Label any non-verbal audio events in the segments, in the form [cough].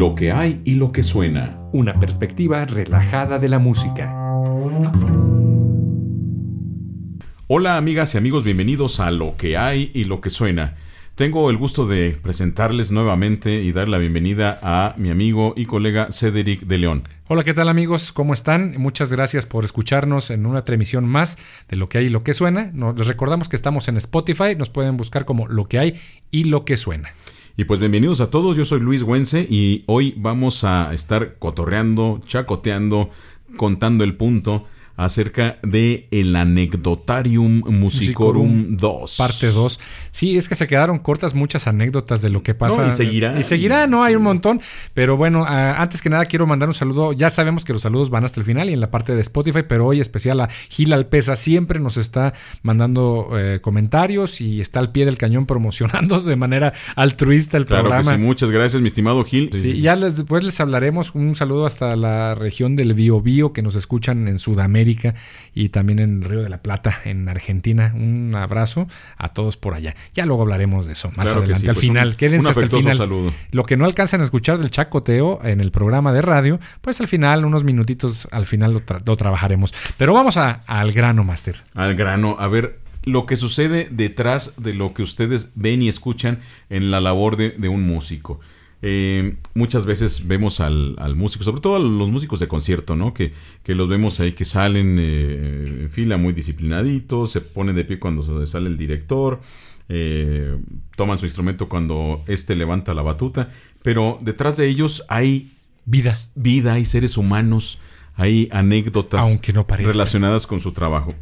Lo que hay y lo que suena. Una perspectiva relajada de la música. Hola amigas y amigos, bienvenidos a Lo que hay y lo que suena. Tengo el gusto de presentarles nuevamente y dar la bienvenida a mi amigo y colega Cedric de León. Hola, ¿qué tal amigos? ¿Cómo están? Muchas gracias por escucharnos en una transmisión más de Lo que hay y lo que suena. Nos, les recordamos que estamos en Spotify, nos pueden buscar como Lo que hay y lo que suena. Y pues bienvenidos a todos, yo soy Luis Güense y hoy vamos a estar cotorreando, chacoteando, contando el punto acerca de el Anecdotarium Musicorum 2. Parte 2. Sí, es que se quedaron cortas muchas anécdotas de lo que pasa. No, y seguirá. Y seguirá, ¿no? Hay un montón. Pero bueno, ah, antes que nada quiero mandar un saludo. Ya sabemos que los saludos van hasta el final y en la parte de Spotify, pero hoy especial a Gil Alpesa. Siempre nos está mandando eh, comentarios y está al pie del cañón promocionando de manera altruista el claro programa. Que sí, muchas gracias, mi estimado Gil. Sí, ya les, después les hablaremos. Un saludo hasta la región del Biobío que nos escuchan en Sudamérica y también en Río de la Plata, en Argentina. Un abrazo a todos por allá. Ya luego hablaremos de eso más Claro adelante. sí, al final, un- quédense un hasta el final. saludo. Lo que no alcanzan a escuchar del chacoteo en el programa de radio, pues al final, unos minutitos al final lo, tra- lo trabajaremos. Pero vamos a- al grano, Master. Al grano, a ver lo que sucede detrás de lo que ustedes ven y escuchan en la labor de, de un músico. Eh, muchas veces vemos al, al músico, sobre todo a los músicos de concierto, ¿no? Que, que los vemos ahí que salen eh, en fila muy disciplinaditos, se ponen de pie cuando sale el director, eh, toman su instrumento cuando éste levanta la batuta, pero detrás de ellos hay Vida. vida, hay seres humanos, hay anécdotas Aunque no relacionadas con su trabajo.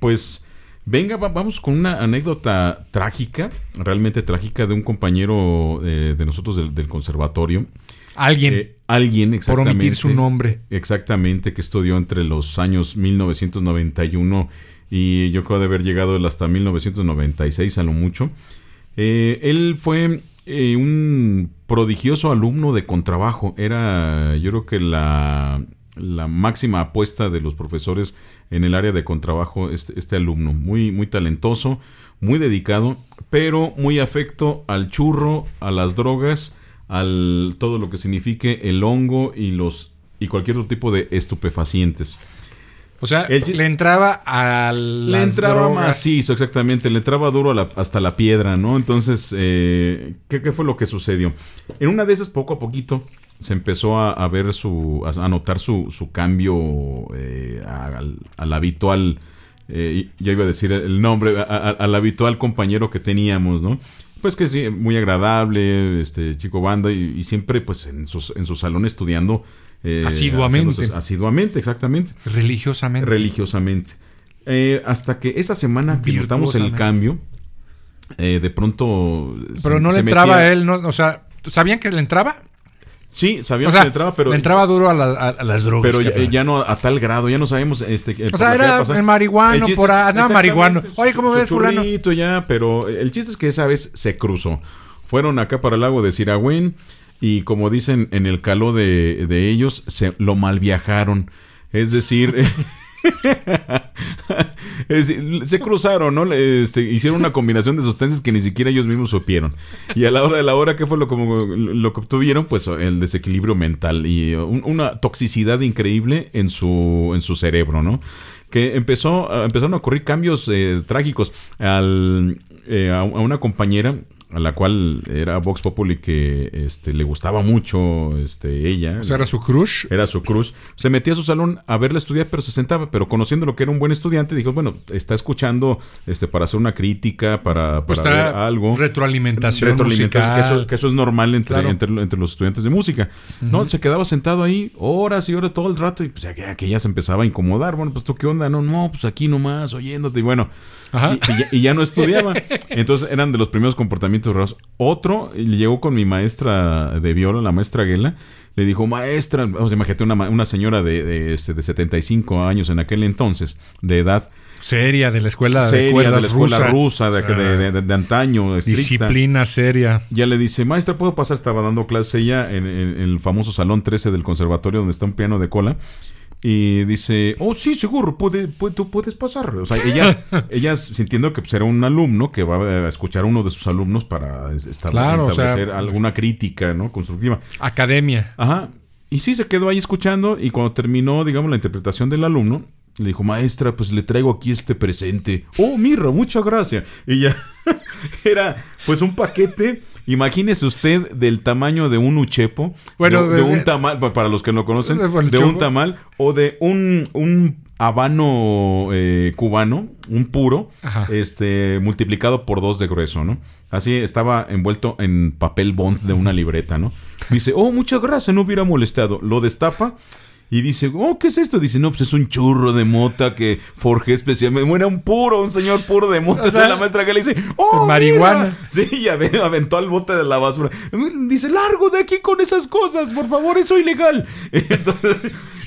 Pues venga, va- vamos con una anécdota trágica, realmente trágica, de un compañero eh, de nosotros del, del conservatorio. Alguien, Eh, alguien, por exactamente. omitir su nombre. Exactamente, que estudió entre los años 1991 y yo creo de haber llegado hasta 1996 a lo mucho. Eh, él fue eh, un prodigioso alumno de contrabajo. Era, yo creo que la, la máxima apuesta de los profesores en el área de contrabajo, este, este alumno. Muy, muy talentoso, muy dedicado, pero muy afecto al churro, a las drogas, al todo lo que signifique el hongo y los y cualquier otro tipo de estupefacientes. O sea, El le entraba a Le entraba macizo, exactamente, le entraba duro la- hasta la piedra, ¿no? Entonces, eh, ¿qué, qué fue lo que sucedió? En una de esas, poco a poquito, se empezó a, a ver su, a, notar su, su cambio eh, al, al habitual, eh, ya iba a decir el nombre, a- al habitual compañero que teníamos, ¿no? Pues que sí, muy agradable, este chico banda y, y siempre pues en, sus, en su salón estudiando. eh, Asiduamente. asiduamente, exactamente Religiosamente. religiosamente. Eh, hasta que esa semana que notamos el cambio, eh, de pronto... Pero se- no le entraba a él, no, o sea, ¿sabían que le entraba? Sí, O sabíamos sea, que entraba, pero... le entraba duro a, la- a- a las drogas. pero ya, no a tal grado, ya no sabemos este O sea, era a el marihuano El por ahí, andaba marihuano. Oye, ¿cómo ves, fulano? ya, pero el chiste es que esa vez se cruzó. Fueron acá para el lago de Siragüen y como dicen en el caló de, de ellos, se lo malviajaron. Es decir, [laughs] [laughs] se cruzaron, ¿no? Este, hicieron una combinación de sustancias que ni siquiera ellos mismos supieron. Y a la hora de la hora, ¿qué fue lo, como, lo que obtuvieron? Pues el desequilibrio mental y un- una toxicidad increíble en su, en su cerebro, ¿no? Que empezó, empezaron a ocurrir cambios eh, trágicos eh, a una compañera a la cual era Vox Populi que este, le gustaba mucho este, ella. O sea, era su crush. Era su cruz. Se metía a su salón a verla estudiar, pero se sentaba. Pero conociendo lo que era un buen estudiante, dijo, bueno, está escuchando este para hacer una crítica, para, Pues para ver algo. retroalimentación, Retroalimentación, que eso, musical. que eso es normal entre, Claro. entre, entre los estudiantes de música. No, se quedaba sentado ahí horas y horas todo el rato y pues ya que, que ya se empezaba a incomodar. Bueno, pues tú qué onda, no, no, pues aquí nomás oyéndote y bueno. Ajá. Y, y ya, y ya no estudiaba. Entonces eran de los primeros comportamientos Otro llegó con mi maestra de viola, la maestra Guela. Le dijo, maestra, o sea, imagínate una, una señora de, de, este, de 75 años en aquel entonces, de edad Seria, de la escuela de seria, de cuerdas la escuela rusa. rusa, de, de, de- de antaño, estricta. Disciplina seria. Ya le dice, maestra, ¿puedo pasar? Estaba dando clase ella en, en- en el famoso Salón 13 del conservatorio donde está un piano de cola. Y dice, oh, sí, seguro, puede, puede- tú puedes pasar. O sea, ella, [laughs] ella sintiendo que pues, era un alumno que va a escuchar a uno de sus alumnos para es- establecer Claro, o sea, establecer alguna crítica, ¿no? Constructiva. Academia. Ajá. Y sí, se quedó ahí escuchando y cuando terminó, digamos, la interpretación del alumno, le dijo, maestra, pues le traigo aquí este presente. Oh, mirra, muchas gracias. Y ya [laughs] era pues un paquete, imagínese usted, del tamaño de un uchepo, Bueno, de, de pues, un eh, tamal, pa- para los que no conocen, bueno, de un tamal o de un, un habano eh, cubano, un puro, Ajá. este multiplicado por dos de grueso, ¿no? Así estaba envuelto en papel bond de una libreta, ¿no? Dice, oh, muchas gracias, no hubiera molestado. Lo destapa y dice, oh, ¿qué es esto? Dice, no, pues es un churro de mota que forjé especialmente. Bueno, un puro, un señor puro de mota. O sea, la maestra que le dice, oh, marihuana. mira". Sí, y ave- aventó al bote de la basura. Dice, largo de aquí con esas cosas, por favor, eso es ilegal. [laughs] Entonces,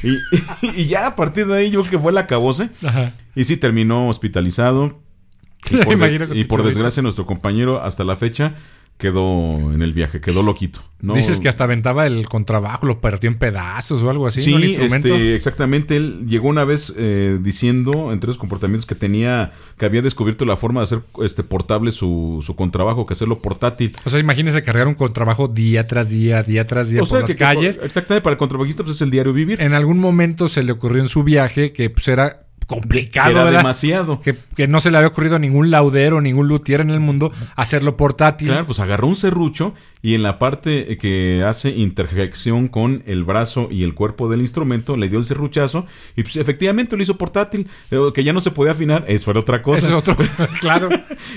y, y ya a partir de ahí yo creo que fue la cabose. Ajá. Y sí, terminó hospitalizado. Y por, [laughs] de- y desgracia, nuestro compañero hasta la fecha quedó en el viaje, quedó loquito. No- Dices que hasta aventaba el contrabajo, lo partió en pedazos o algo así. ¿no? El Sí, instrumento. este, exactamente. Él llegó una vez eh, diciendo, entre los comportamientos, que tenía, que había descubierto la forma de hacer este portable su, su contrabajo, que hacerlo portátil. O sea, imagínese cargar un contrabajo día tras día, día tras día O sea, por las que- calles. exactamente, para el contrabajista pues, es el diario vivir. En algún momento se le ocurrió en su viaje que pues era complicado, Era ¿verdad? demasiado. Que, que no se le había ocurrido a ningún laudero, ningún luthier en el mundo hacerlo portátil. Claro, pues agarró un serrucho y en la parte que hace interjección con el brazo y el cuerpo del instrumento le dio el serruchazo y pues efectivamente lo hizo portátil, eh, que ya no se podía afinar, eso era otra cosa. Ese es otro, [laughs] claro.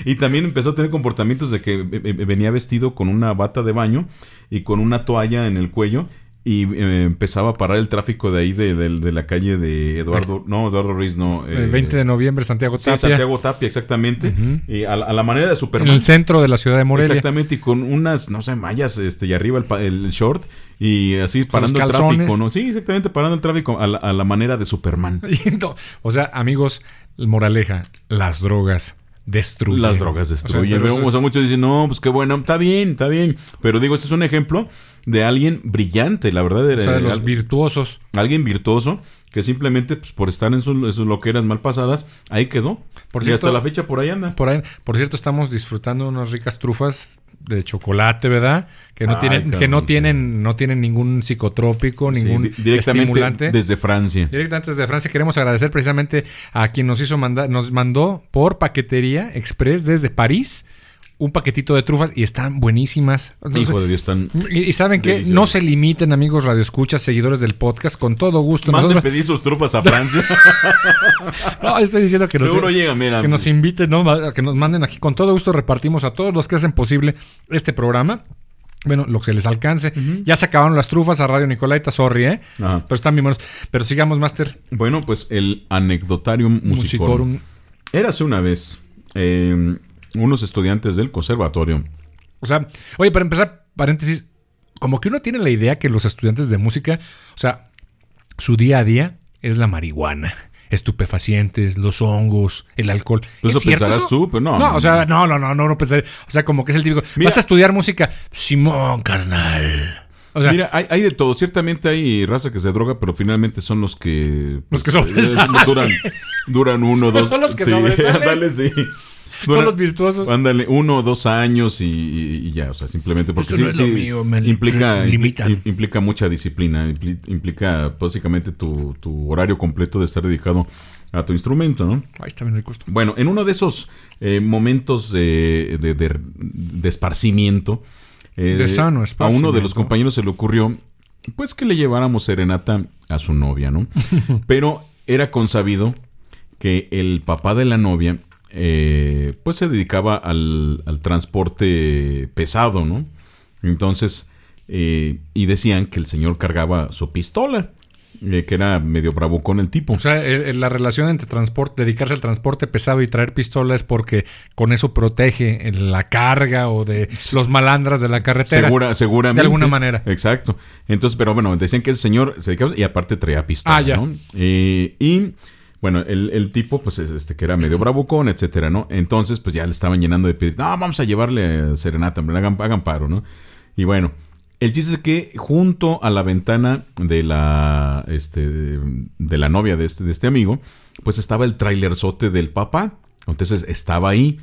Y también empezó a tener comportamientos de que eh, eh, venía vestido con una bata de baño y con una toalla en el cuello y eh, empezaba a parar el tráfico de ahí de, de- de la calle de Eduardo, no, Eduardo Ruiz, no. eh, El 20 de noviembre, Santiago sí, Tapia. Santiago Tapia, exactamente. Ujú. Y a, la- a la manera de en Superman. el centro de la ciudad de Morelia. Exactamente, y con unas, no sé, mallas, este, y arriba el, el short, y así parando el tráfico, ¿no? Sí, exactamente, parando el tráfico a la, a la manera de Superman. [laughs] O sea, amigos, moraleja, las drogas destruyen. Las drogas O sea, destruyen. pero, o sea, muchos dicen, no, pues qué bueno, está bien, está bien. Pero digo, este es un ejemplo de alguien brillante, la verdad. o sea, de los al- virtuosos. alguien virtuoso que simplemente, pues, por estar en sus, en sus loqueras mal pasadas, ahí quedó. Por y cierto- hasta la fecha por ahí anda. Por ahí, por cierto, estamos disfrutando unas ricas trufas de chocolate, ¿verdad? Que no Ay, tienen, que no tienen, no tienen ningún psicotrópico, ningún di- directamente estimulante. desde Francia. Directamente desde Francia queremos agradecer precisamente a quien nos hizo mandar, nos mandó por paquetería express desde París un paquetito de trufas y están buenísimas. Hijo de Dios, tan... y, y saben que no se limiten, amigos radioescuchas, seguidores del podcast, con todo gusto. Manden Nosotros- pedir sus trufas a [laughs] Francia. no, estoy diciendo que nos, Seguro llega, mira. que nos inviten, ¿no? Que nos manden aquí. Con todo gusto repartimos a todos los que hacen posible este programa. Bueno, lo que les alcance. Ya se acabaron las trufas a Radio Nicolaita, sorry, ¿eh? Ajá. Pero están bien buenos. Pero sigamos, Master. Bueno, pues el anecdotarium musicorum. Musicorum. Érase una vez eh, unos estudiantes del conservatorio. O sea, oye, para empezar, paréntesis, como que uno tiene la idea que los estudiantes de música, o sea, su día a día es la marihuana, estupefacientes, los hongos, el alcohol. Pues ¿Es eso cierto pensarás eso? tú, pero no, No, o sea, no, no, no, no, no pensaré. O sea, como que es el típico. Mira- Vas a estudiar música, Simón, carnal. O sea, Mira, hay, hay de todo. Ciertamente hay raza que se droga, pero finalmente son los que... Los que eh, sobresalen. duran, duran uno, [laughs] dos... Son los que sí, sobresalen. [laughs] ándale, sí. son los virtuosos. Ándale, uno o dos años y, y- ya, o sea, simplemente porque Esto no es lo mío, me implica, li- limitan. impli- implica mucha disciplina, impli- implica básicamente tu, tu horario completo de estar dedicado a tu instrumento, ¿no? Ahí está bien rico esto. Bueno, en uno de esos eh, momentos de, de- de- de esparcimiento, eh, De sano a uno de los compañeros se le ocurrió, pues que le lleváramos serenata a su novia, ¿no? [laughs] Pero era consabido que el papá de la novia, eh, pues se dedicaba al, al transporte pesado, ¿no? Entonces, eh, y decían que el señor cargaba su pistola, eh, que era medio bravucón el tipo. O sea, el- el- la relación entre transporte, dedicarse al transporte pesado y traer pistola es porque con eso protege la carga o de los malandras de la carretera. Segura, seguramente. De alguna manera. Exacto. Entonces, pero bueno, decían que ese señor se dedicaba y aparte traía pistola, Ah, ya. ¿no? Eh, y bueno, el, el tipo, pues, es este que era medio bravucón, etcétera, ¿no? Entonces, pues ya le estaban llenando de pedir, no, vamos a llevarle serenata, hombre, hagan, hagan paro, ¿no? Y bueno, El chiste es que junto a la ventana de la, este, de la novia de este, de este amigo, pues estaba el trailerzote del papá. Entonces estaba ahí.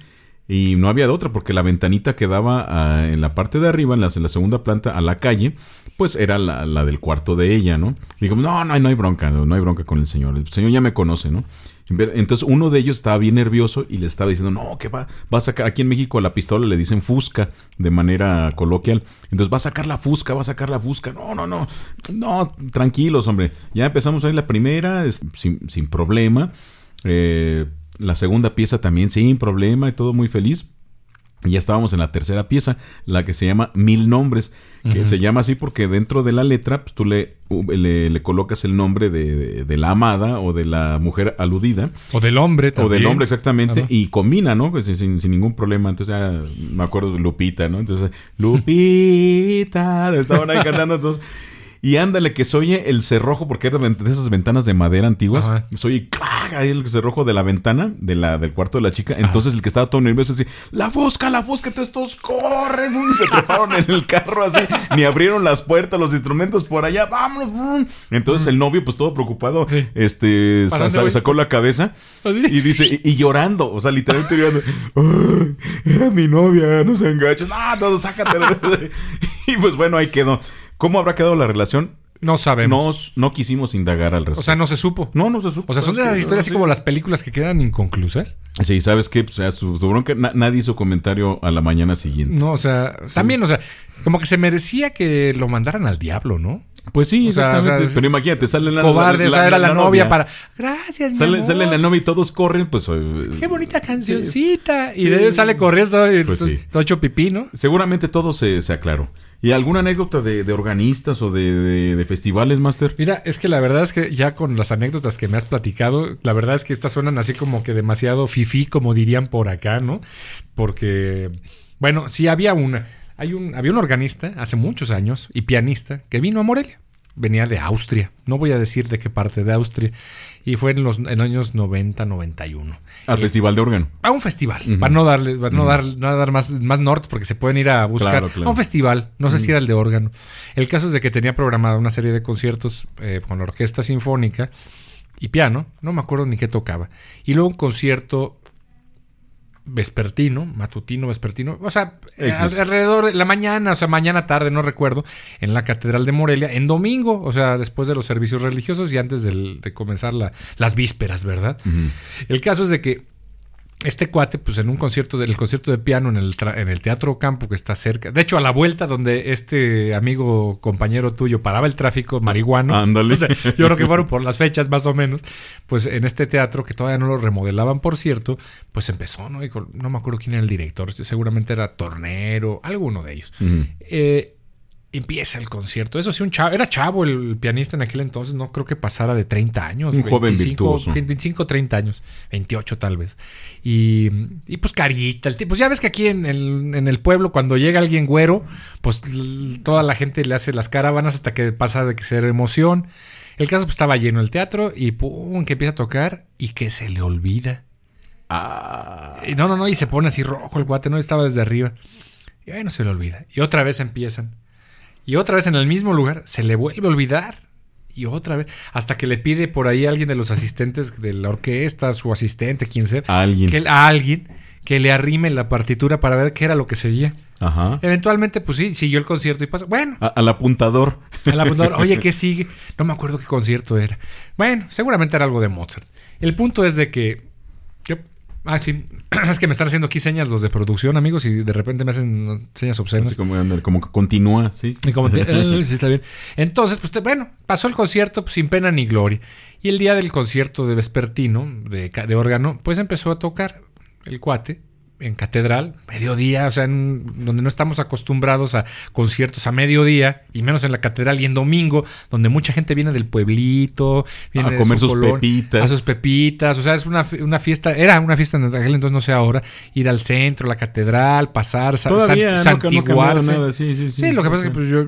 Y no había de otra, porque la ventanita que daba ah, en la parte de arriba, en la, segunda planta, a la calle, pues era la, la del cuarto de ella, ¿no? Digo, no, no, no hay bronca, no, hay bronca con el señor. El señor ya me conoce, ¿no? Entonces uno de ellos estaba bien nervioso y le estaba diciendo, no, que va, va a sacar, aquí en México a la pistola le dicen fusca de manera coloquial. Entonces va a sacar la fusca, va a sacar la fusca. No, no, no, no, tranquilos, hombre. Ya empezamos ahí la primera sin, sin problema. Eh, la segunda pieza también sin problema y todo muy feliz. Y ya estábamos en la tercera pieza, la que se llama Mil Nombres, que se llama así porque dentro de la letra pues, tú le, le, le colocas el nombre de, de- de la amada o de la mujer aludida, O del hombre o también. del hombre exactamente, y combina, ¿no? Pues, sin, sin- sin ningún problema. Entonces ya me acuerdo de Lupita, ¿no? Entonces, Lupita, [laughs] estaban ahí cantando todos. Y ándale, que se oye el cerrojo, porque era de esas ventanas de madera antiguas. Ajá. Se oye ¡clac! ahí el cerrojo de la ventana de la, del cuarto de la chica. Entonces el que estaba todo nervioso decía, la fosca, la fosca, entonces todos corren. [laughs] Y se treparon en el carro así. Ni abrieron las puertas, los instrumentos por allá. Vámonos. brum. Entonces el novio, pues todo preocupado, Sí. este, sacó la cabeza. ¿Así? Y dice, y, y llorando, o sea, literalmente llorando. [laughs] "Ay, era mi novia, no se enganches. No, todo, sácatela. [laughs] y pues bueno, ahí quedó. ¿Cómo habrá quedado la relación? No sabemos. No, no quisimos indagar al respecto. o sea, no se supo. no, no se supo. O sea, son de esas Sí, historias así sí. como las películas que quedan inconclusas. Sí, ¿sabes qué? Pues, o sea, su, su bronca, na- nadie hizo comentario a la mañana siguiente. No, o sea, también, o sea, como que se merecía que lo mandaran al diablo, ¿no? Pues sí, O sea, exactamente. o sea, Pero imagínate, sale la Cobarde, o sea, era la, novia, para. Gracias, mi Sale, amor. sale la novia y todos corren, pues... eh, Qué bonita cancioncita. Y Sí. de ahí sale corriendo y Pues todo, todo hecho pipí, ¿no? Seguramente todo se, se aclaró. ¿Y alguna anécdota de, de organistas o de, de- festivales, Master? Mira, es que la verdad es que ya con las anécdotas que me has platicado, la verdad es que estas suenan así como que demasiado fifí, como dirían por acá, ¿no? Porque, bueno, sí había una. Hay un, había un organista hace muchos años y pianista que vino a Morelia. Venía de Austria. No voy a decir de qué parte de Austria. Y fue en los en años 90, 91. Al festival de órgano. a un festival, para no darle, para no dar, no dar más, más norte, porque se pueden ir a buscar Claro, claro. a un festival, no sé si era el de órgano. El caso es de que tenía programada una serie de conciertos eh, con la orquesta sinfónica y piano, no me acuerdo ni qué tocaba. Y luego un concierto vespertino, matutino, vespertino, o sea, eh, al- alrededor de la mañana, o sea, mañana tarde, no recuerdo, en la Catedral de Morelia, en domingo, o sea, después de los servicios religiosos y antes del- de comenzar la- las vísperas, ¿verdad? El caso es de que este cuate, pues en un concierto, del concierto de piano en el, en el Teatro Campo que está cerca, de hecho a la vuelta donde este amigo compañero tuyo paraba el tráfico marihuano, Ándale. [laughs] o sea, yo creo que fueron por las fechas más o menos, pues en este teatro que todavía no lo remodelaban, por cierto, pues empezó, ¿no? Y con- no me acuerdo quién era el director, seguramente era Tornero, alguno de ellos. Eh, empieza el concierto. Eso sí, un chavo, era chavo el pianista en aquel entonces, no creo que pasara de 30 años. Un joven virtuoso. 25, 30 años, 28 tal vez. Y, y pues carita, el tipo, pues ya ves que aquí en el, en el pueblo cuando llega alguien güero, pues toda la gente le hace las caravanas hasta que pasa de que ser emoción. El caso pues estaba lleno el teatro y pum, que empieza a tocar y que se le olvida. Ah. Y no, no, no, y se pone así rojo el guate, no estaba desde arriba. Y ahí no se le olvida. Y otra vez empiezan. Y otra vez en el mismo lugar se le vuelve a olvidar. Y otra vez. Hasta que le pide por ahí a alguien de los asistentes de la orquesta, su asistente, quien sea, A alguien. que, a alguien que le arrime la partitura para ver qué era lo que seguía. Ajá. Eventualmente, pues sí, siguió el concierto y pasó. Bueno, A- al apuntador. al apuntador, oye, ¿qué [laughs] sigue? No me acuerdo qué concierto era. Bueno, seguramente era algo de Mozart. El punto es de que. Ah, sí. [clears throat] Es que me están haciendo aquí señas los de producción, amigos, y de repente me hacen señas obscenas. Así como, que continúa, sí. Y como te- [laughs] eh, sí, está bien. Entonces, pues te- bueno, pasó el concierto pues, sin pena ni gloria. Y el día del concierto de Vespertino, de, de órgano, pues empezó a tocar el cuate en catedral, mediodía, o sea, en- donde no estamos acostumbrados a conciertos a mediodía, y menos en la catedral y en domingo, donde mucha gente viene del pueblito, viene A de comer su sus pepitas. A sus pepitas, o sea, es una, una fiesta, era una fiesta en aquel entonces, no sé ahora, ir al centro, la catedral, pasar, sa- Todavía san- no, no santiguarse. nada, sí, sí, sí. Sí, lo que pasa es que pues yo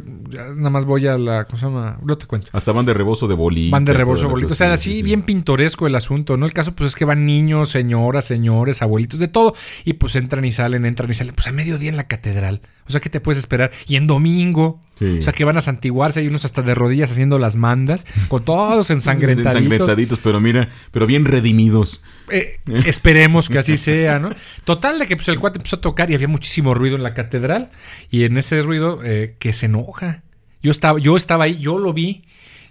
nada más voy a la, ¿cómo se llama? No te cuento. Hasta van de rebozo de bolita. Van de rebozo toda la bolito. O sea, sí, así sí. bien pintoresco el asunto, ¿no? El caso pues es que van niños, señoras, señores, abuelitos, de todo. Y pues entran y salen, entran y salen. Pues a mediodía en la catedral. O sea, ¿qué te puedes esperar? Y en domingo. Sí. O sea, que van a santiguarse. Hay unos hasta de rodillas haciendo las mandas. Con todos ensangrentaditos. [laughs] Ensangrentaditos, pero mira, pero bien redimidos. Eh, esperemos que así sea, ¿no? Total de que pues, el cuate empezó a tocar y había muchísimo ruido en la catedral. Y en ese ruido eh, que se enoja. Yo estaba, yo estaba ahí, yo lo vi.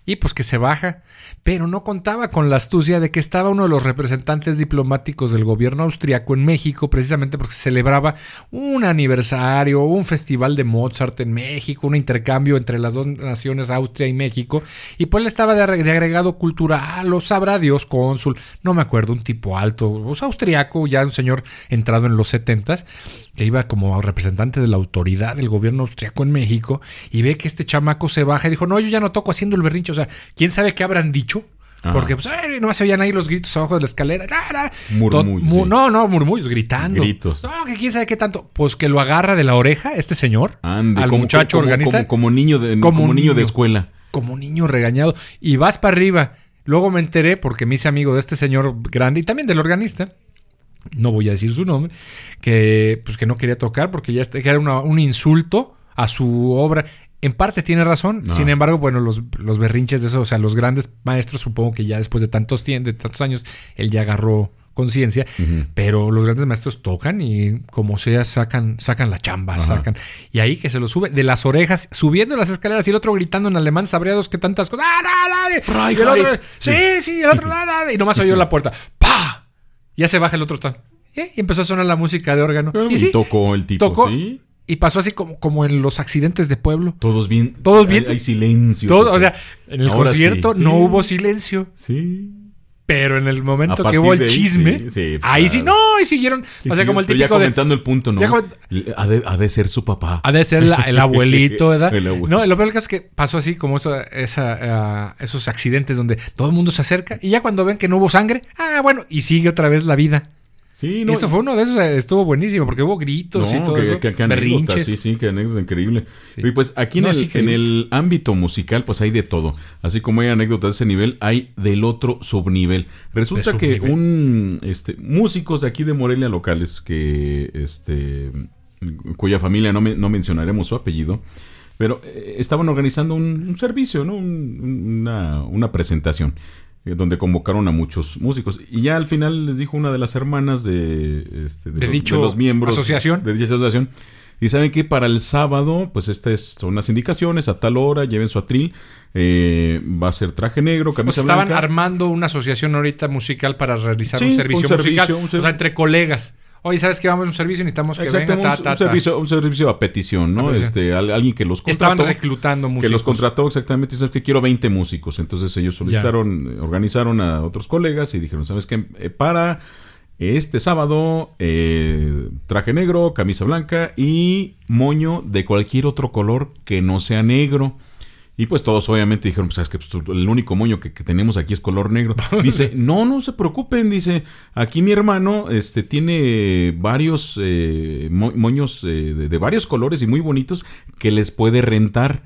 Y pues que se baja. Pero no contaba con la astucia de que estaba uno de los representantes diplomáticos del gobierno austriaco en México, precisamente porque se celebraba un aniversario, un festival de Mozart en México, un intercambio entre las dos naciones, Austria y México. Y pues él estaba de, agregado cultural, o sabrá Dios, cónsul, no me acuerdo, un tipo alto, pues austriaco, ya un señor entrado en los setentas, que iba como representante de la autoridad del gobierno austriaco en México, y ve que este chamaco se baja y dijo, no, yo ya no toco haciendo el berrinche, o sea, ¿quién sabe qué habrán dicho? Ajá. Porque pues nomás se oían ahí los gritos abajo de la escalera. Murmullos, Tot- mu- sí. No, no, murmullos, gritando. Gritos. No, que quién sabe qué tanto. Pues que lo agarra de la oreja este señor Ande, al como- muchacho como- organista Como, como niño de, Como un niño de niño. escuela. como niño regañado y vas para arriba. Luego me enteré porque me hice amigo de este señor grande y también del organista. No voy a decir su nombre, que pues que no quería tocar porque ya que era una- un insulto a su obra. En parte tiene razón, sin embargo, bueno, los, los berrinches de eso, o sea, los grandes maestros, supongo que ya después de tantos, de tantos años, él ya agarró conciencia, pero los grandes maestros tocan y como sea sacan, sacan la chamba, Ajá. sacan. Y ahí que se lo sube de las orejas, subiendo las escaleras y el otro gritando en alemán, sabríados que tantas cosas. ¡Ah, no! Freiheit. Y el otro, sí, sí, el otro, [laughs] "Ah, ah", y nomás oyó la puerta. ¡Pa! Ya se baja el otro tan. Y empezó a sonar la música de órgano. Y sí, tocó el tipo, tocó. ¿sí? y pasó así como, como en los accidentes de pueblo. Todos bien. Todos bien. Hay, hay silencio. Todo, o sea, en el Ahora concierto sí. no hubo silencio. Sí. Pero en el momento que hubo el ahí, chisme, sí, sí, ahí claro. sí, no, y siguieron. Sí, o sea, como el pero ya típico de. comentando el punto, ¿no? Ha de, ha de ser su papá. Ha de ser la- el abuelito, [laughs] ¿verdad? El. No, lo peor es que pasó así como esa, esa, ah, esos accidentes donde todo el mundo se acerca y ya cuando ven que no hubo sangre, ah, bueno, y sigue otra vez la vida. Sí, no. eso fue uno de esos, estuvo buenísimo porque hubo gritos y No, todo que, eso. que- que anécdota, sí, sí, que anécdota increíble. Sí. Y pues aquí en, No, el, sí, en el ámbito musical, pues hay de todo. Así como hay anécdotas de ese nivel, hay del otro subnivel. Resulta De que subnivel. un este, músicos de aquí de Morelia locales, que este cuya familia no, me- no mencionaremos su apellido, pero eh, estaban organizando un, un servicio, ¿no? Un- un- una, una presentación donde convocaron a muchos músicos. Y ya al final les dijo una de las hermanas de, este, De los, dicho los miembros asociación. de dicha asociación. Y saben que para el sábado, pues estas son las indicaciones, a tal hora, lleven su atril, eh, va a ser traje negro, O camisa sea, estaban blanca. armando una asociación ahorita musical para realizar Sí, un un servicio musical. un O sea, entre colegas. Oye, ¿sabes qué? Vamos a un servicio y necesitamos que venga. Ta, un, ta, un ta. servicio, un servicio a petición, ¿no? A petición. Este, al- alguien que los Estaban contrató. reclutando músicos. Que los contrató exactamente, y sabes que quiero 20 músicos. Entonces ellos solicitaron, eh, organizaron a otros colegas y dijeron, ¿sabes qué? Eh, para este sábado, eh, traje negro, camisa blanca y moño de cualquier otro color que no sea negro. Y pues todos obviamente dijeron, pues que el único moño que, que tenemos aquí es color negro. [laughs] Dice, no, no se preocupen, dice, aquí mi hermano este tiene varios eh, mo- moños eh, de, de varios colores y muy bonitos que les puede rentar.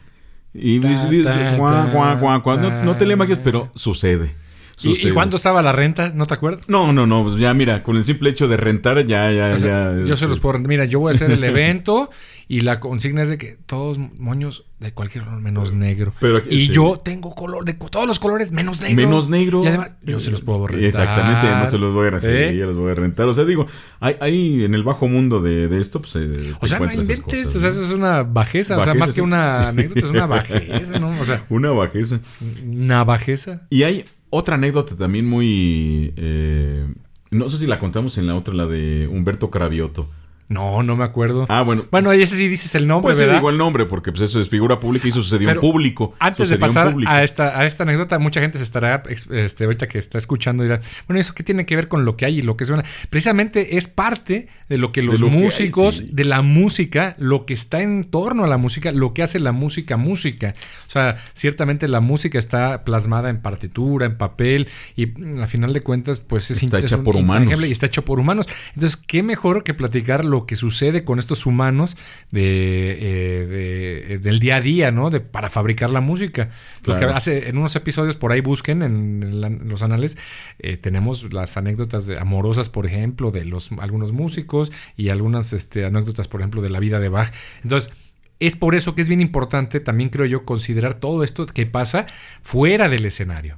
Y dice. No, no te le imaginas, pero sucede. ¿Y. ¿Y cuánto estaba la renta? ¿No te acuerdas? No, no, no, pues ya mira, con el simple hecho de rentar ya, ya, O sea, ya. yo se este, los puedo rentar. Mira, yo voy a hacer el [laughs] evento y la consigna es de que todos moños de cualquier color menos negro. Pero aquí- y sí. yo tengo color de todos los colores menos negro. Menos negro. Y además, yo se los puedo rentar. Exactamente, además se los voy a rentar. ¿Eh? sí, ya los voy a rentar. O sea, digo, hay, hay en el bajo mundo de, de esto, pues. eh, O sea, no inventes. cosas, o sea, eso es una bajeza. o sea, más que una [laughs] anécdota, es una bajeza, ¿no? O sea, Una bajeza. una bajeza. Y hay otra anécdota también muy. eh, no sé si la contamos en la otra, la de Humberto Cravioto. No, no me acuerdo. Ah, bueno. Bueno, y ese sí dices el nombre, Pues sí, ¿verdad? digo el nombre, porque pues eso es figura pública y eso sucedió Pero en público. Antes de pasar a esta, a esta anécdota, mucha gente se estará, este, ahorita que está escuchando, dirá, bueno, ¿eso qué tiene que ver con lo que hay y lo que suena? Precisamente es parte de lo que los lo que hay, músicos, sí. de la música, lo que está en torno a la música, lo que hace la música música. O sea, ciertamente la música está plasmada en partitura, en papel, y mm, a final de cuentas, pues es, Está in- es hecha un por humanos. y está hecho por humanos. Entonces, ¿qué mejor que platicar lo que sucede con estos humanos de, eh, eh, del día a día, ¿no? De, para fabricar la música. Lo que hace en unos episodios por ahí busquen en, la- en los anales, eh, tenemos las anécdotas de- amorosas, por ejemplo, de los algunos músicos y algunas este, anécdotas, por ejemplo, de la vida de Bach. Entonces, es por eso que es bien importante también, creo yo, considerar todo esto que pasa fuera del escenario.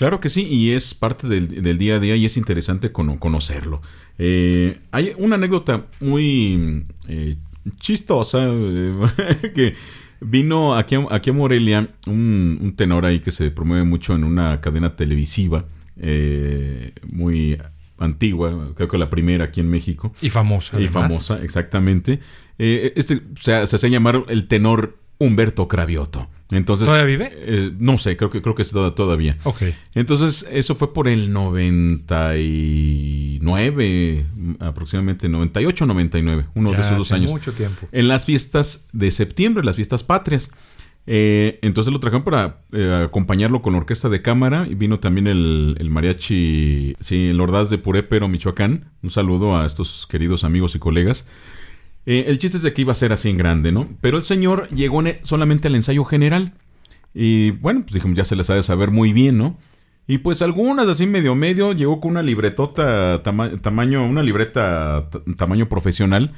Claro que sí, y es parte del, del día a día y es interesante cono- conocerlo. Eh, hay una anécdota muy eh, chistosa eh, [laughs] que vino aquí a, aquí a Morelia un, un tenor ahí que se promueve mucho en una cadena televisiva eh, muy antigua, creo que la primera aquí en México. Y famosa. Y además. famosa, exactamente. Eh, este se, se hace llamar el tenor Humberto Cravioto. Entonces, ¿Todavía vive? eh, no sé, creo que creo que es toda- todavía. Ok. Entonces, eso fue por el 99, aproximadamente 98, 99, uno de Ya esos dos hace años. mucho tiempo. En las fiestas de septiembre, las fiestas patrias. Eh, entonces lo trajeron para eh, acompañarlo con la orquesta de cámara y vino también el, el mariachi, sí, el Ordaz de Purépero, Michoacán. Un saludo a estos queridos amigos y colegas. Eh, el chiste es de que iba a ser así en grande, ¿no? Pero el señor llegó solamente al ensayo general. Y bueno, pues dijimos, ya se les ha de saber muy bien, ¿no? Y pues algunas así medio medio, llegó con una libretota tama- tamaño, una libreta tamaño profesional.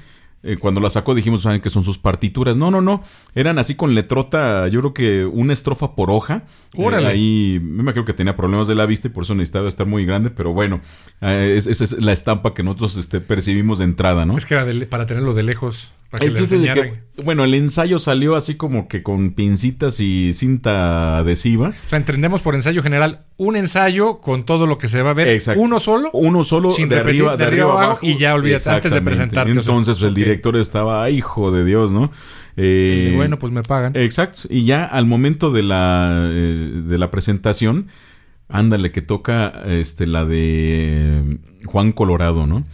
Eh, cuando la sacó dijimos, ¿saben qué son sus partituras? No, no, no. Eran así con letrota, yo creo que una estrofa por hoja. Órale. Eh, ahí me imagino que tenía problemas de la vista y por eso necesitaba estar muy grande, pero bueno, eh, es- esa es la estampa que nosotros este, percibimos de entrada, ¿no? Es que era de- para tenerlo de lejos. Para El chiste es de que, bueno, el ensayo salió así como que con pincitas y cinta adhesiva. O sea, entendemos por ensayo general un ensayo con todo lo que se va a ver. Exacto. Uno solo. Uno solo Sin de repetir, arriba, de arriba abajo. y ya olvídate, antes de presentarte, o sea, Entonces el director estaba, "Ay, hijo de Dios, ¿no? Eh, Y bueno, pues me pagan. Exacto. Y ya al momento de la, eh, de la presentación, ándale, que toca este, la de eh, Juan Colorado, ¿no?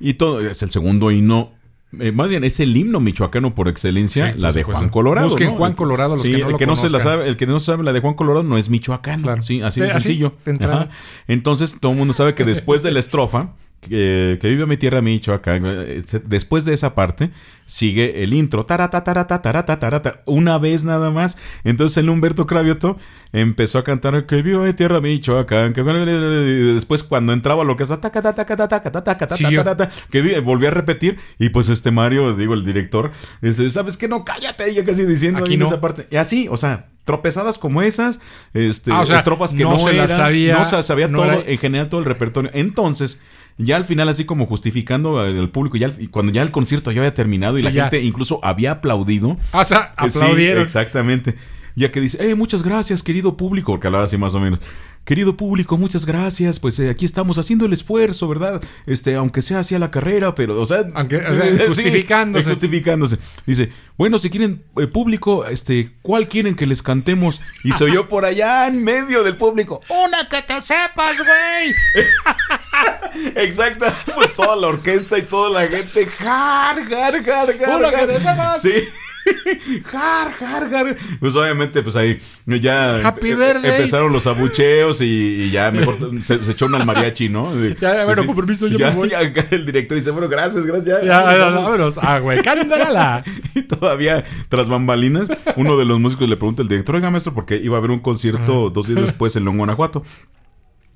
Y todo, es el segundo himno. Eh, más bien, es el himno michoacano por excelencia, Sí, la de. Juan Colorado. Busquen ¿no? Juan Colorado, los Sí, que no el lo que no se la sabe, el que no sabe la de Juan Colorado no es michoacano. Claro. Sí, así de Eh, sencillo. Ajá. Entonces, todo el mundo sabe que después de la estrofa, [laughs] que, que vive mi tierra Michoacán, eh, después de esa parte, sigue el intro. Tarata, tarata, tarata, tarata, una vez nada más. Entonces el Humberto Cravioto empezó a cantar que viva mi tierra Michoacán. Que... y Después, cuando entraba lo que es que volvió a repetir. Y pues este Mario, digo, el director, este, ¿sabes qué? No, cállate, ya casi diciendo Aquí ahí en esa parte. Y así, o sea, tropezadas como esas, este, Ah, o sea, estrofas que no no, se las sabía, no se sabía no todo, era- en general todo el repertorio. Entonces, ya al final así como justificando al público, ya al- y cuando ya el concierto ya había terminado y Sí, la ya. gente incluso había aplaudido. Ah, o sea, que sí, exactamente. Ya que dice, eh, muchas gracias, querido público, porque hablaba así más o menos. Querido público, muchas gracias. Pues eh, aquí estamos haciendo el esfuerzo, ¿verdad? Este, aunque sea hacia la carrera, pero, o sea, Aunque, o sea, [laughs] sí, justificándose. justificándose. Dice, bueno, si quieren, eh, público, este, ¿cuál quieren que les cantemos? Y se oyó por allá en medio del público. ¡Una que te sepas, güey! [laughs] Exacto, pues toda la orquesta y toda la gente. ¡Jar, jar, jar, jar! ¡Una que jar". te sepas! Sí. [laughs] jar, jar, jar. Pues obviamente, pues ahí ya Happy eh, birthday. empezaron los abucheos y, y ya mejor [laughs] se, se echó una al mariachi, ¿no? Ya, ya, bueno, Sí. con permiso, yo ya, me voy. ya el director dice, bueno, gracias, gracias. Ya, vámonos. Ah, güey, cándala. [laughs] Y todavía, tras bambalinas, uno de los músicos le pregunta al director, oiga, maestro, porque iba a haber un concierto dos días después en León, Guanajuato.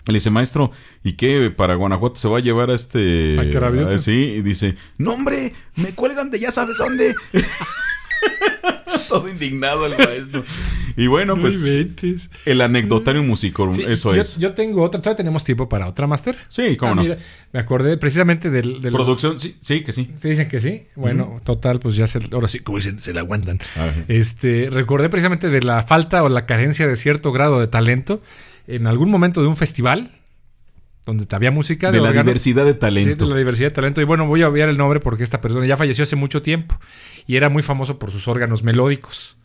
Le dice, maestro, ¿y qué? ¿Para Guanajuato se va a llevar a este...? ¿A a- sí, y dice, no, hombre, me cuelgan de ya sabes dónde. [laughs] Todo indignado el maestro. Y bueno, No pues, inventes. el anecdotario musical, Sí, eso yo, es. Yo tengo otra. Todavía tenemos tiempo para otra, Master. Sí, cómo Ah, no. mira, me acordé precisamente del... del Producción, sí, sí, que sí. ¿Te dicen que sí? Bueno, total, pues ya se, ahora sí, como dicen, se la aguantan. Ajá. Este, recordé precisamente de la falta o la carencia de cierto grado de talento en algún momento de un festival donde había música De la diversidad de Sí, talento. de la diversidad de talento. Y bueno, voy a obviar el nombre porque esta persona ya falleció hace mucho tiempo y era muy famoso por sus órganos melódicos.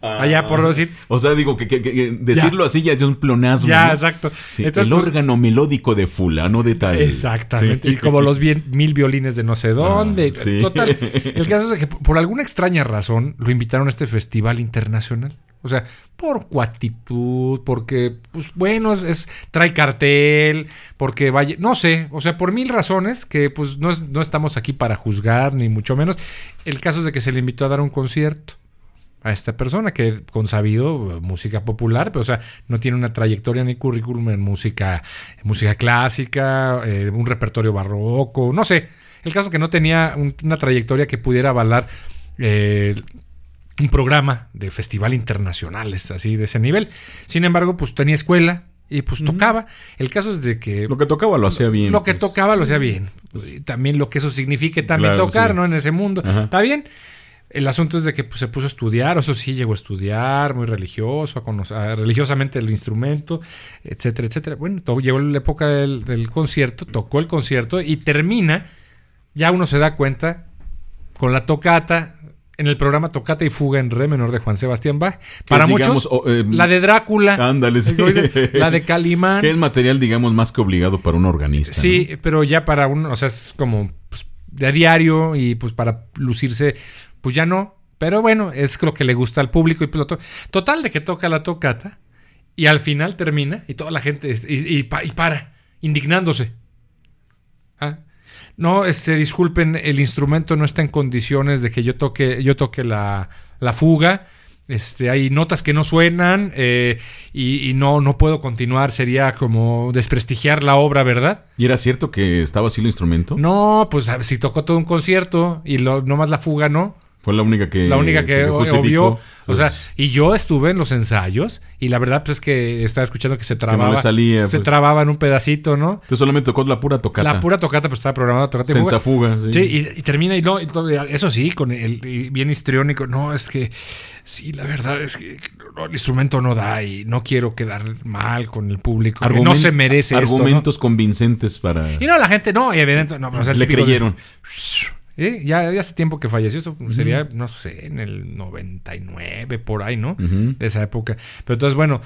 Allá por decir. O sea, digo que, que- que decirlo así ya es un plonasmo. Ya, ¿no? exacto. Sí, Entonces, el pues, órgano melódico de fulano de tal. Exactamente. Sí. Y como los bien- mil violines de no sé dónde. Ah, sí. Total. [laughs] El caso es que por alguna extraña razón lo invitaron a este festival internacional. O sea, por cuatitud, porque, pues bueno, es, trae cartel, porque vaya, no sé, o sea, por mil razones que pues no, es- no estamos aquí para juzgar, ni mucho menos. El caso es de que se le invitó a dar un concierto. a esta persona que con sabido música popular, pero o sea, no tiene una trayectoria ni currículum en música, música clásica, eh, un repertorio barroco, no sé. El caso es que no tenía una trayectoria que pudiera avalar eh, un programa de festival internacionales, así de ese nivel. Sin embargo, pues tenía escuela, y pues tocaba. El caso es de que. Lo que tocaba lo hacía bien. Lo que pues. tocaba lo hacía bien. También lo que eso signifique también tocar, ¿no? En ese mundo. Está bien. El asunto es de que pues, se puso a estudiar, eso sí, llegó a estudiar, muy religioso, a conocer religiosamente el instrumento, etcétera, etcétera. Bueno, todo, llegó la época del, concierto, tocó el concierto y termina, ya uno se da cuenta, con la tocata, en el programa Tocata y Fuga en Re menor de Juan Sebastián Bach. Para muchos, eh, la de Drácula. Ándale, sí. La de Calimán. Que es material, digamos, más que obligado para un organista. Sí, pero ya para un, o sea, es como pues, de a diario y pues para lucirse pues ya no. Pero bueno, es lo que le gusta al público y piloto. Total de que toca la tocata y al final termina y toda la gente y, para, indignándose. No, este, disculpen, el instrumento no está en condiciones de que yo toque, yo toque la, la fuga. Este, hay notas que no suenan eh, y, no, no puedo continuar. Sería como desprestigiar la obra, ¿verdad? ¿Y era cierto que estaba así el instrumento? No, pues si tocó todo un concierto y lo, nomás la fuga, ¿no? Fue la única que. La única que, obvio. O sea, pues. y yo estuve en los ensayos y la verdad pues es que estaba escuchando que se trababa. salía, se pues. trababa en un pedacito, ¿no? Tú solamente tocó la pura tocata. La pura tocata, pues estaba programada tocata. Senza fuga. sí. sí y, termina y no, eso sí, con el bien histriónico. No, es que sí, la verdad es que el instrumento no da y no quiero quedar mal con el público. no se merece Argumentos convincentes para. Y no, la gente no, y evidentemente no. Le creyeron. Ya, hace tiempo que falleció, eso sería, no sé, en el 99, por ahí, ¿no? De esa época. Pero entonces, bueno,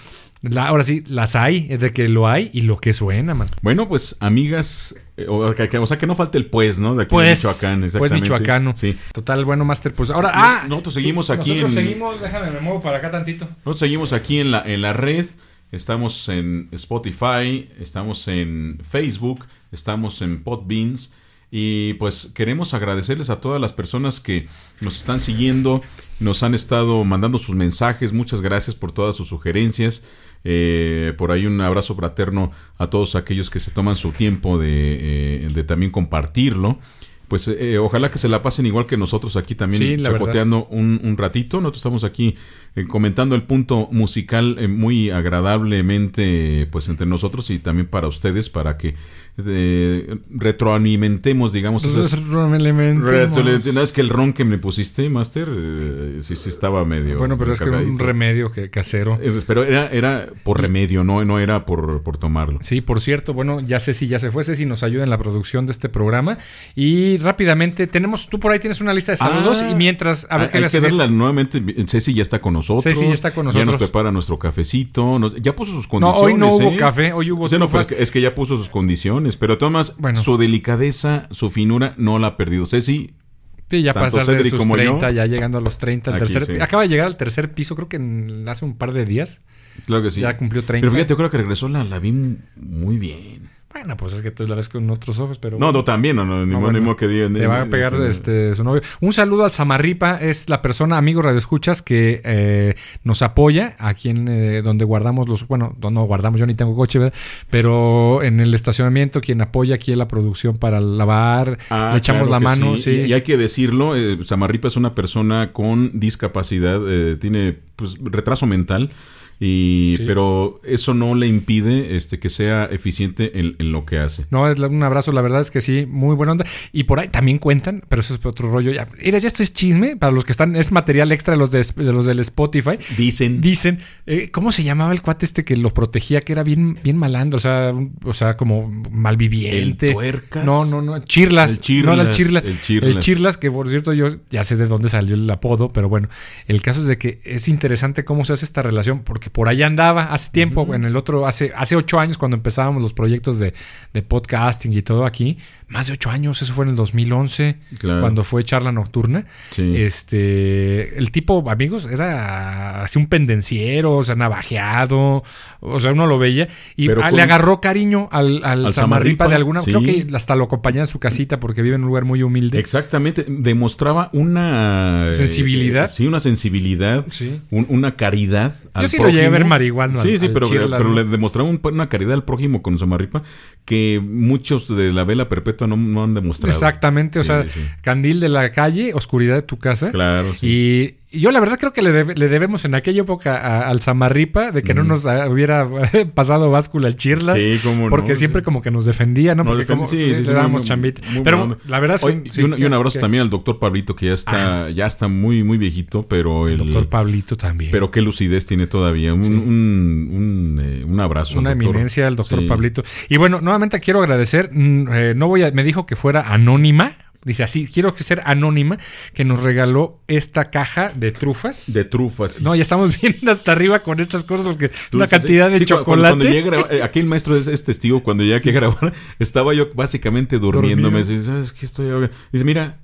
ahora sí, las hay, es de que lo hay y lo que suena, man. Bueno, pues, amigas, eh, o, sea, que no falte el pues, ¿no? De aquí pues, Michoacán, exactamente. Pues michoacano. Sí. Total, bueno, Master, pues ahora, ah. Nosotros seguimos aquí nosotros seguimos, déjame, me muevo para acá tantito. Nosotros seguimos aquí en la, en la red. Estamos en Spotify, estamos en Facebook, estamos en Podbeans. Y pues queremos agradecerles a todas las personas que nos están siguiendo, nos han estado mandando sus mensajes. Muchas gracias por todas sus sugerencias. Eh, por ahí un abrazo fraterno a todos aquellos que se toman su tiempo de, eh, de también compartirlo pues eh, ojalá que se la pasen igual que nosotros aquí también chacoteando un, un, ratito. Nosotros estamos aquí eh, comentando el punto musical eh, muy agradablemente pues entre nosotros y también para ustedes para que retroalimentemos digamos retroalimentemos es que el ron que me pusiste Master sí sí estaba medio bueno pero es que era un remedio que, casero pero era era por remedio no no era por, por tomarlo sí por cierto bueno ya sé si ya se fue si nos ayuda en la producción de este programa y rápidamente, tenemos, tú por ahí tienes una lista de saludos y ah, mientras, a ver qué hay que darla nuevamente, Ceci ya está con nosotros. Ceci ya está con nosotros. Ya nos prepara nuestro cafecito, ya puso sus condiciones. No, hoy no hubo ¿eh? café, hoy hubo no, es, que, ya puso sus condiciones, pero Tomás, bueno. su delicadeza, su finura, no la ha perdido. Ceci, Sí, ya pasar de sus 30, ya llegando a los 30, tercer, acaba de llegar al tercer piso, creo que hace un par de días. Claro que sí. Ya cumplió 30. Pero fíjate, yo creo que regresó, la, la vi muy bien. Bueno, pues es que tú la ves con otros ojos, pero... No, no, también, no, no, ni, modo que digan... Le va a pegar este, su novio. Un saludo al Samarripa, es la persona, amigo Radio Escuchas, que eh, nos apoya aquí en eh, donde guardamos los... Bueno, no guardamos, yo ni tengo coche, ¿verdad? Pero en el estacionamiento, quien apoya aquí en la producción para lavar, ah, le echamos la mano. Sí. Y, hay que decirlo, eh, Samarripa es una persona con discapacidad, eh, tiene pues, retraso mental. Y, Pero eso no le impide este, que sea eficiente en, lo que hace. No, es un abrazo, la verdad es que sí, muy buena onda. Y por ahí también cuentan, pero eso es otro rollo. Ya, mira, ya esto es chisme, para los que están, es material extra de los, de, los del Spotify. Dicen. Dicen, eh, ¿cómo se llamaba el cuate este que lo protegía, que era bien, bien malandro, o sea, o sea como malviviente? El tuercas. No, no, no, chirlas. El chirlas. No, las chirlas. El chirlas. El chirlas, que por cierto yo ya sé de dónde salió el apodo, pero bueno, el caso es de que es interesante cómo se hace esta relación, porque porque por ahí andaba hace tiempo, en el otro, hace, hace ocho años cuando empezábamos los proyectos de, de podcasting y todo aquí, más de ocho años, eso fue en el 2011, Claro. cuando fue charla nocturna. Sí. Este, el tipo, amigos, era así un pendenciero, o sea, navajeado, o sea, uno lo veía y con- le agarró cariño al, al, Al Samarripa de alguna, sí. creo que hasta lo acompañaba en su casita porque vive en un lugar muy humilde. Exactamente, demostraba una... eh, Sensibilidad. sí, una sensibilidad, Sí. un- una caridad. Yo sí llegué a ver marihuano Sí, al- sí, al pero, Chirla, pero ¿no? le demostraba un- una caridad al prójimo con Samarripa que muchos de la vela perpetua no, no han demostrado. Exactamente, o Sí, sea, sí. candil de la calle, oscuridad de tu casa. Claro, sí. Y yo la verdad creo que le, debe- le debemos en aquella época a- al Samarripa de que no nos hubiera [laughs] pasado báscula el Chirlas. Sí, cómo no. Porque siempre como que nos defendía, ¿no? No, Porque como sí, sí, le dábamos chambita. muy Pero la verdad y, un, y un abrazo ok. también al doctor Pablito, que ya está, ya está muy, muy viejito, pero el, Doctor Pablito también. pero qué lucidez tiene todavía. Un, un, un, eh, un abrazo. Una al eminencia el doctor. Pablito. Y bueno, nuevamente quiero agradecer. mm, eh, no voy a. Me dijo que fuera anónima. Dice así, quiero que ser anónima, que nos regaló esta caja de trufas. De trufas. No, ya estamos [laughs] viendo hasta arriba con estas cosas porque una cantidad de sí, cu- cuando- chocolate. Cuando, llegué a grabar- eh, aquí el maestro es, es testigo. Cuando llegué aquí a grabar, [laughs] estaba yo básicamente durmiéndome. Dormido. Dice, ¿sabes qué estoy? Dice, mira.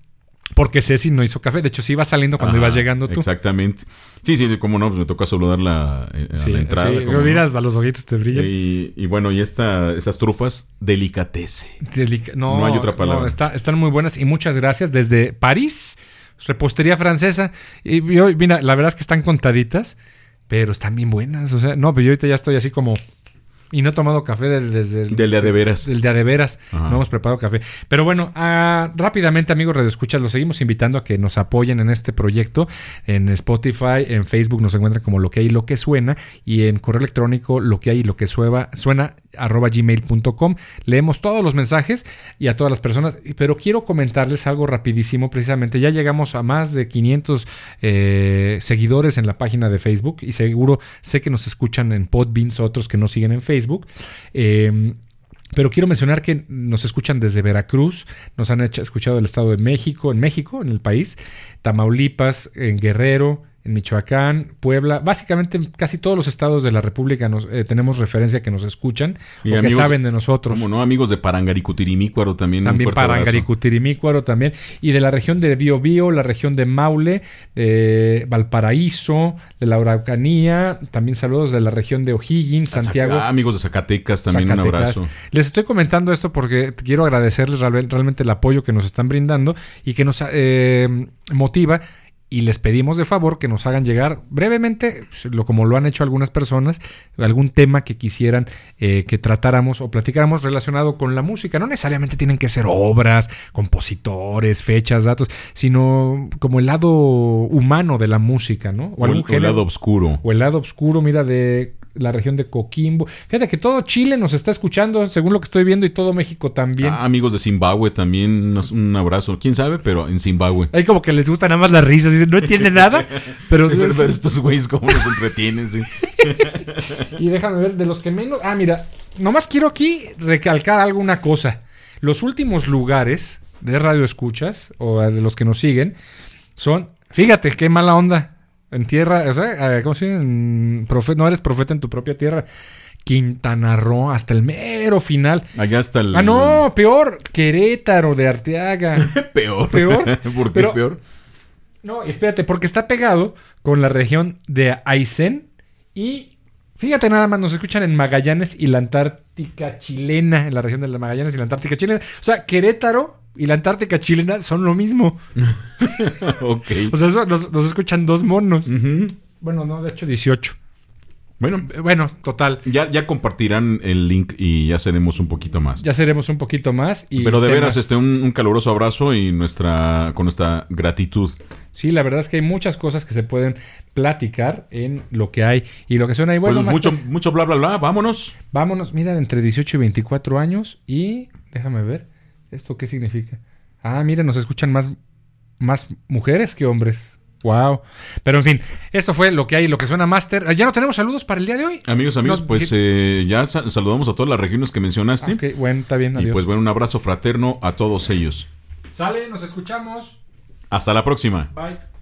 Porque Ceci no hizo café. De hecho, sí iba saliendo cuando Ajá, ibas llegando tú. Exactamente. Sí, sí, cómo no, pues me toca saludar la, eh, a Sí, la entrada. sí, cómo no. miras, a los ojitos te brillan. Y, y bueno, y esta, estas trufas, delicatese. Delica- no, No hay otra palabra. no, está- están muy buenas y muchas gracias. Desde París, repostería francesa. Y yo, mira, la verdad es que están contaditas, pero están bien buenas. O sea, no, pero yo ahorita ya estoy así como. Y no he tomado café del- desde el, Del de a de veras. del de a de veras. Ajá. No hemos preparado café. Pero bueno, ah, rápidamente, amigos Radio Escuchas, los seguimos invitando a que nos apoyen en este proyecto. En Spotify, en Facebook nos encuentran como lo que hay y lo que suena. Y en correo electrónico, lo que hay y lo que suena, suena arroba gmail.com. Leemos todos los mensajes y a todas las personas. Pero quiero comentarles algo rapidísimo. Precisamente, ya llegamos a más de 500 eh, seguidores en la página de Facebook. Y seguro sé que nos escuchan en Podbeans, otros que no siguen en Facebook. Eh, pero quiero mencionar que nos escuchan desde Veracruz, nos han escuchado del Estado de México, en México, en el país, Tamaulipas, en Guerrero, en Michoacán, Puebla, básicamente en casi todos los estados de la República nos, eh, tenemos referencia que nos escuchan Y o que saben de nosotros. Como no, amigos de Parangaricutirimícuaro también. También. Parangaricutirimícuaro también. Y de la región de Biobío, la región de Maule, de Valparaíso, de la Araucanía. También saludos de la región de O'Higgins, Santiago. Ah, amigos de Zacatecas también un abrazo. Les estoy comentando esto porque quiero agradecerles real- realmente el apoyo que nos están brindando y que nos eh, motiva. Y les pedimos de favor que nos hagan llegar brevemente, pues, lo, como lo han hecho algunas personas, algún tema que quisieran eh, que tratáramos o platicáramos relacionado con la música. No necesariamente tienen que ser obras, compositores, fechas, datos, sino como el lado humano de la música, ¿no? O el, o lado oscuro. o el lado oscuro, mira, de la región de Coquimbo. Fíjate que todo Chile nos está escuchando, según lo que estoy viendo, y todo México también. Ah, amigos de Zimbabue también, un abrazo. ¿Quién sabe? Pero en Zimbabue. Hay como que les gustan nada más las risas, no entiende nada, [laughs] pero... Sí, pero, pero estos güeyes cómo nos entretienen, sí. [laughs] Y déjame ver, de los que menos... Ah, mira, nomás quiero aquí recalcar alguna cosa. Los últimos lugares de radio escuchas, o de los que nos siguen, son... Fíjate, qué mala onda. En tierra, o sea, eh, ¿cómo se dice? Profe- no eres profeta en tu propia tierra. Quintana Roo, hasta el mero final. Allá está el... Ah, no, peor. Querétaro de Arteaga. [laughs] Peor. Peor. ¿Por qué Pero- peor? No, espérate, porque está pegado con la región de Aysén y fíjate nada más, nos escuchan en Magallanes y la Antártica chilena, en la región de la Magallanes y la Antártica chilena. O sea, Querétaro y la Antártica chilena son lo mismo. [laughs] ok. O sea, eso nos, nos escuchan dos monos. Bueno, no, de hecho 18. Bueno, Eh, Bueno, total. ya, ya compartirán el link y ya seremos un poquito más. Ya seremos un poquito más. Y Pero de temas- veras, este, un, un caluroso abrazo y nuestra, con nuestra gratitud. Sí, la verdad es que hay muchas cosas que se pueden platicar en lo que hay y lo que suena. Y bueno, pues mucho, mucho bla, bla, bla. Vámonos. Vámonos, mira, entre 18 y 24 años y déjame ver, ¿esto qué significa? Ah, mira, nos escuchan más, más mujeres que hombres. Wow. Pero en fin, esto fue lo que hay, lo que suena Master. Ah, Ya no tenemos saludos para el día de hoy. Amigos, amigos, No, pues eh, ya sa- saludamos a todas las regiones que mencionaste. Ok, bueno, está bien, y adiós. pues bueno, un abrazo fraterno a todos ellos. Sale, nos escuchamos. Hasta la próxima. Bye.